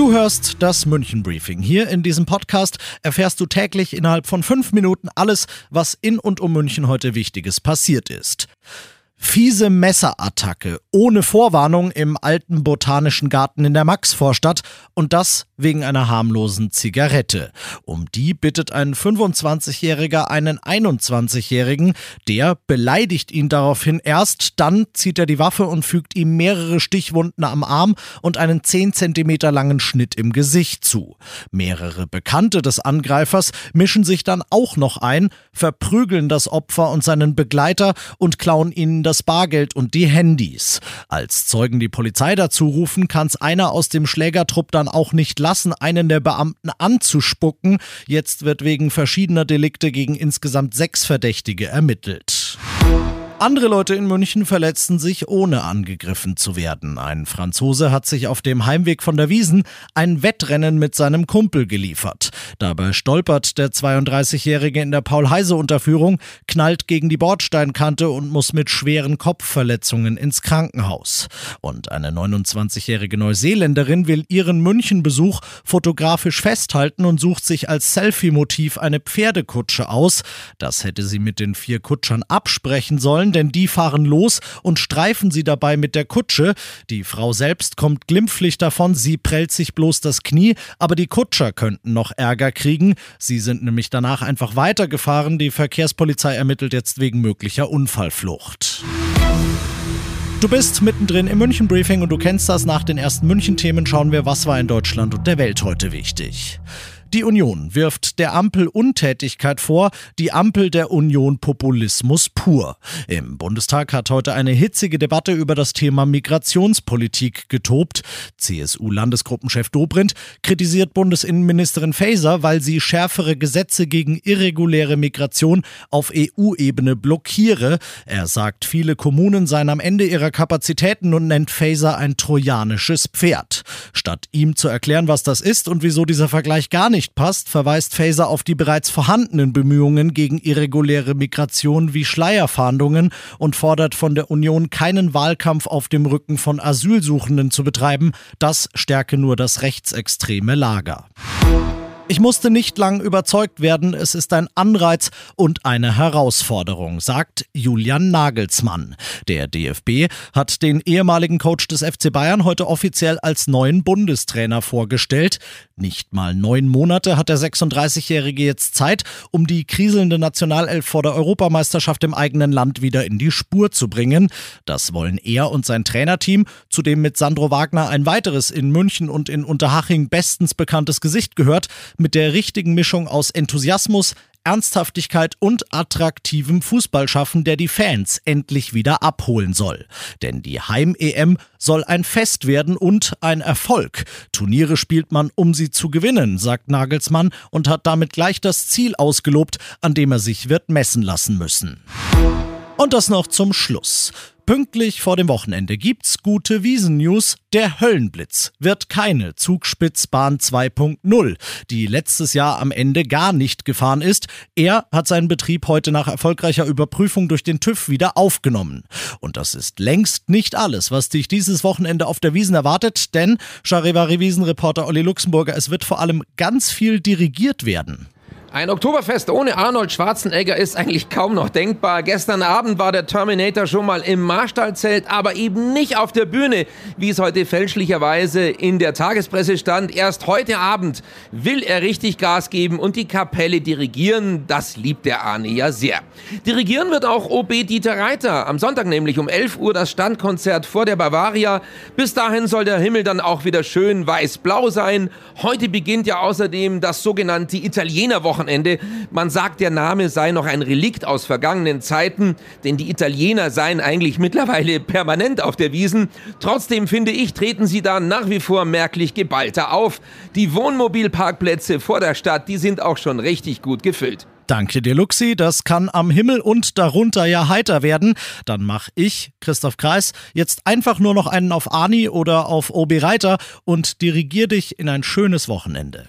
Du hörst das München Briefing. Hier in diesem Podcast erfährst du täglich innerhalb von fünf Minuten alles, was in und um München heute Wichtiges passiert ist. Fiese Messerattacke ohne Vorwarnung im alten botanischen Garten in der Maxvorstadt und das wegen einer harmlosen Zigarette. Um die bittet ein 25-Jähriger einen 21-Jährigen, der beleidigt ihn daraufhin erst, dann zieht er die Waffe und fügt ihm mehrere Stichwunden am Arm und einen 10 cm langen Schnitt im Gesicht zu. Mehrere Bekannte des Angreifers mischen sich dann auch noch ein, verprügeln das Opfer und seinen Begleiter und klauen ihnen das Bargeld und die Handys. Als Zeugen die Polizei dazu rufen, kann es einer aus dem Schlägertrupp dann auch nicht lassen, einen der Beamten anzuspucken. Jetzt wird wegen verschiedener Delikte gegen insgesamt sechs Verdächtige ermittelt. Andere Leute in München verletzten sich, ohne angegriffen zu werden. Ein Franzose hat sich auf dem Heimweg von der Wiesen ein Wettrennen mit seinem Kumpel geliefert. Dabei stolpert der 32-Jährige in der Paul-Heise-Unterführung, knallt gegen die Bordsteinkante und muss mit schweren Kopfverletzungen ins Krankenhaus. Und eine 29-jährige Neuseeländerin will ihren Münchenbesuch fotografisch festhalten und sucht sich als Selfie-Motiv eine Pferdekutsche aus. Das hätte sie mit den vier Kutschern absprechen sollen denn die fahren los und streifen sie dabei mit der Kutsche. Die Frau selbst kommt glimpflich davon, sie prellt sich bloß das Knie, aber die Kutscher könnten noch Ärger kriegen. Sie sind nämlich danach einfach weitergefahren. Die Verkehrspolizei ermittelt jetzt wegen möglicher Unfallflucht. Du bist mittendrin im München Briefing und du kennst das. Nach den ersten München Themen schauen wir, was war in Deutschland und der Welt heute wichtig. Die Union wirft der Ampel Untätigkeit vor, die Ampel der Union Populismus pur. Im Bundestag hat heute eine hitzige Debatte über das Thema Migrationspolitik getobt. CSU-Landesgruppenchef Dobrindt kritisiert Bundesinnenministerin Faeser, weil sie schärfere Gesetze gegen irreguläre Migration auf EU-Ebene blockiere. Er sagt, viele Kommunen seien am Ende ihrer Kapazitäten und nennt Faeser ein trojanisches Pferd. Statt ihm zu erklären, was das ist und wieso dieser Vergleich gar nicht nicht passt, verweist Faeser auf die bereits vorhandenen Bemühungen gegen irreguläre Migration wie Schleierfahndungen und fordert von der Union keinen Wahlkampf auf dem Rücken von Asylsuchenden zu betreiben. Das stärke nur das rechtsextreme Lager. Ich musste nicht lang überzeugt werden, es ist ein Anreiz und eine Herausforderung, sagt Julian Nagelsmann. Der DFB hat den ehemaligen Coach des FC Bayern heute offiziell als neuen Bundestrainer vorgestellt. Nicht mal neun Monate hat der 36-Jährige jetzt Zeit, um die kriselnde Nationalelf vor der Europameisterschaft im eigenen Land wieder in die Spur zu bringen. Das wollen er und sein Trainerteam, zudem mit Sandro Wagner ein weiteres in München und in Unterhaching bestens bekanntes Gesicht gehört, mit der richtigen Mischung aus Enthusiasmus, Ernsthaftigkeit und attraktivem Fußball schaffen, der die Fans endlich wieder abholen soll. Denn die Heim-EM soll ein Fest werden und ein Erfolg. Turniere spielt man, um sie zu gewinnen, sagt Nagelsmann und hat damit gleich das Ziel ausgelobt, an dem er sich wird messen lassen müssen. Und das noch zum Schluss. Pünktlich vor dem Wochenende gibt's gute Wiesen-News. Der Höllenblitz wird keine Zugspitzbahn 2.0, die letztes Jahr am Ende gar nicht gefahren ist. Er hat seinen Betrieb heute nach erfolgreicher Überprüfung durch den TÜV wieder aufgenommen. Und das ist längst nicht alles, was dich dieses Wochenende auf der Wiesen erwartet, denn Charivari-Wiesen-Reporter Olli Luxemburger, es wird vor allem ganz viel dirigiert werden. Ein Oktoberfest ohne Arnold Schwarzenegger ist eigentlich kaum noch denkbar. Gestern Abend war der Terminator schon mal im Marstallzelt, aber eben nicht auf der Bühne, wie es heute fälschlicherweise in der Tagespresse stand. Erst heute Abend will er richtig Gas geben und die Kapelle dirigieren. Das liebt der Arne ja sehr. Dirigieren wird auch OB Dieter Reiter. Am Sonntag nämlich um 11 Uhr das Standkonzert vor der Bavaria. Bis dahin soll der Himmel dann auch wieder schön weiß-blau sein. Heute beginnt ja außerdem das sogenannte Italienerwochen Wochenende. Man sagt, der Name sei noch ein Relikt aus vergangenen Zeiten, denn die Italiener seien eigentlich mittlerweile permanent auf der Wiesen. Trotzdem finde ich, treten sie da nach wie vor merklich geballter auf. Die Wohnmobilparkplätze vor der Stadt, die sind auch schon richtig gut gefüllt. Danke dir, Luxi. Das kann am Himmel und darunter ja heiter werden. Dann mach ich, Christoph Kreis, jetzt einfach nur noch einen auf Ani oder auf Obi Reiter und dirigier dich in ein schönes Wochenende.